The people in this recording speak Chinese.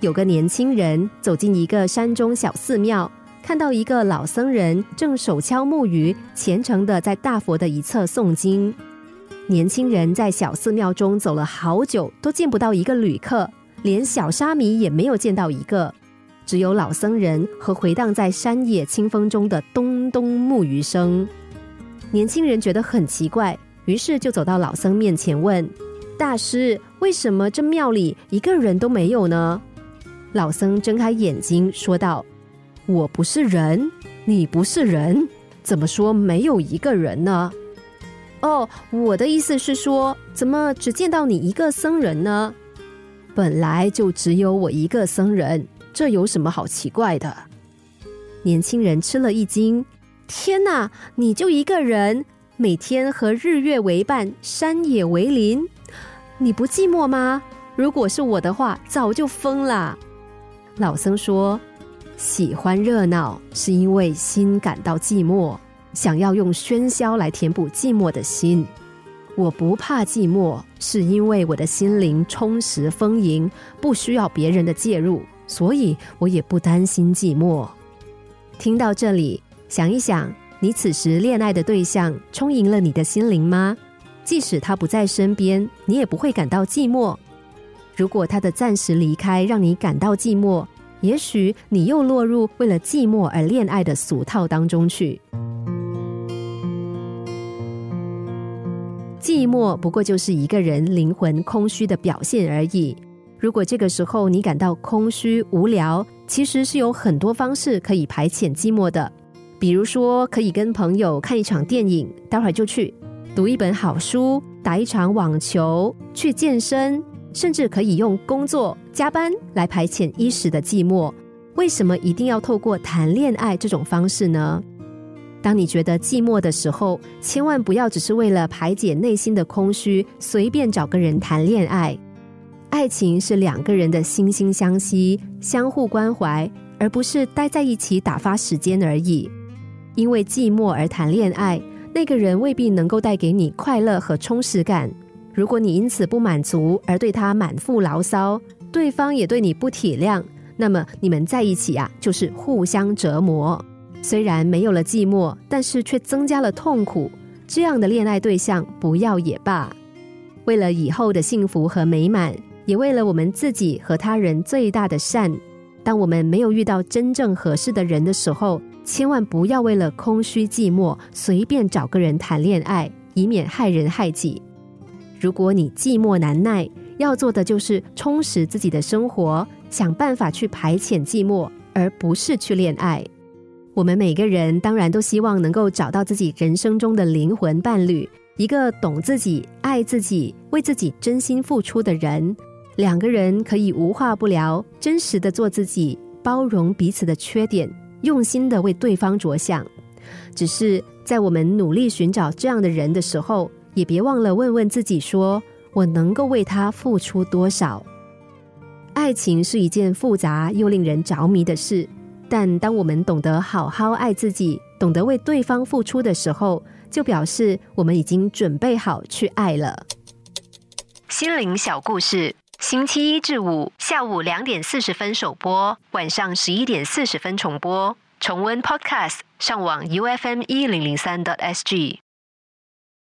有个年轻人走进一个山中小寺庙，看到一个老僧人正手敲木鱼，虔诚的在大佛的一侧诵经。年轻人在小寺庙中走了好久，都见不到一个旅客，连小沙弥也没有见到一个，只有老僧人和回荡在山野清风中的咚咚木鱼声。年轻人觉得很奇怪，于是就走到老僧面前问：“大师，为什么这庙里一个人都没有呢？”老僧睁开眼睛说道：“我不是人，你不是人，怎么说没有一个人呢？”哦，我的意思是说，怎么只见到你一个僧人呢？本来就只有我一个僧人，这有什么好奇怪的？年轻人吃了一惊：“天哪，你就一个人，每天和日月为伴，山野为邻，你不寂寞吗？如果是我的话，早就疯了。”老僧说：“喜欢热闹，是因为心感到寂寞，想要用喧嚣来填补寂寞的心。我不怕寂寞，是因为我的心灵充实丰盈，不需要别人的介入，所以我也不担心寂寞。”听到这里，想一想，你此时恋爱的对象充盈了你的心灵吗？即使他不在身边，你也不会感到寂寞。如果他的暂时离开让你感到寂寞，也许你又落入为了寂寞而恋爱的俗套当中去。寂寞不过就是一个人灵魂空虚的表现而已。如果这个时候你感到空虚无聊，其实是有很多方式可以排遣寂寞的。比如说，可以跟朋友看一场电影，待会儿就去；读一本好书，打一场网球，去健身。甚至可以用工作加班来排遣一时的寂寞。为什么一定要透过谈恋爱这种方式呢？当你觉得寂寞的时候，千万不要只是为了排解内心的空虚，随便找个人谈恋爱。爱情是两个人的惺惺相惜、相互关怀，而不是待在一起打发时间而已。因为寂寞而谈恋爱，那个人未必能够带给你快乐和充实感。如果你因此不满足而对他满腹牢骚，对方也对你不体谅，那么你们在一起啊，就是互相折磨。虽然没有了寂寞，但是却增加了痛苦。这样的恋爱对象不要也罢。为了以后的幸福和美满，也为了我们自己和他人最大的善，当我们没有遇到真正合适的人的时候，千万不要为了空虚寂寞随便找个人谈恋爱，以免害人害己。如果你寂寞难耐，要做的就是充实自己的生活，想办法去排遣寂寞，而不是去恋爱。我们每个人当然都希望能够找到自己人生中的灵魂伴侣，一个懂自己、爱自己、为自己真心付出的人。两个人可以无话不聊，真实的做自己，包容彼此的缺点，用心的为对方着想。只是在我们努力寻找这样的人的时候，也别忘了问问自己：说我能够为他付出多少？爱情是一件复杂又令人着迷的事，但当我们懂得好好爱自己，懂得为对方付出的时候，就表示我们已经准备好去爱了。心灵小故事，星期一至五下午两点四十分首播，晚上十一点四十分重播。重温 Podcast，上网 U F M 一零零三 t S G。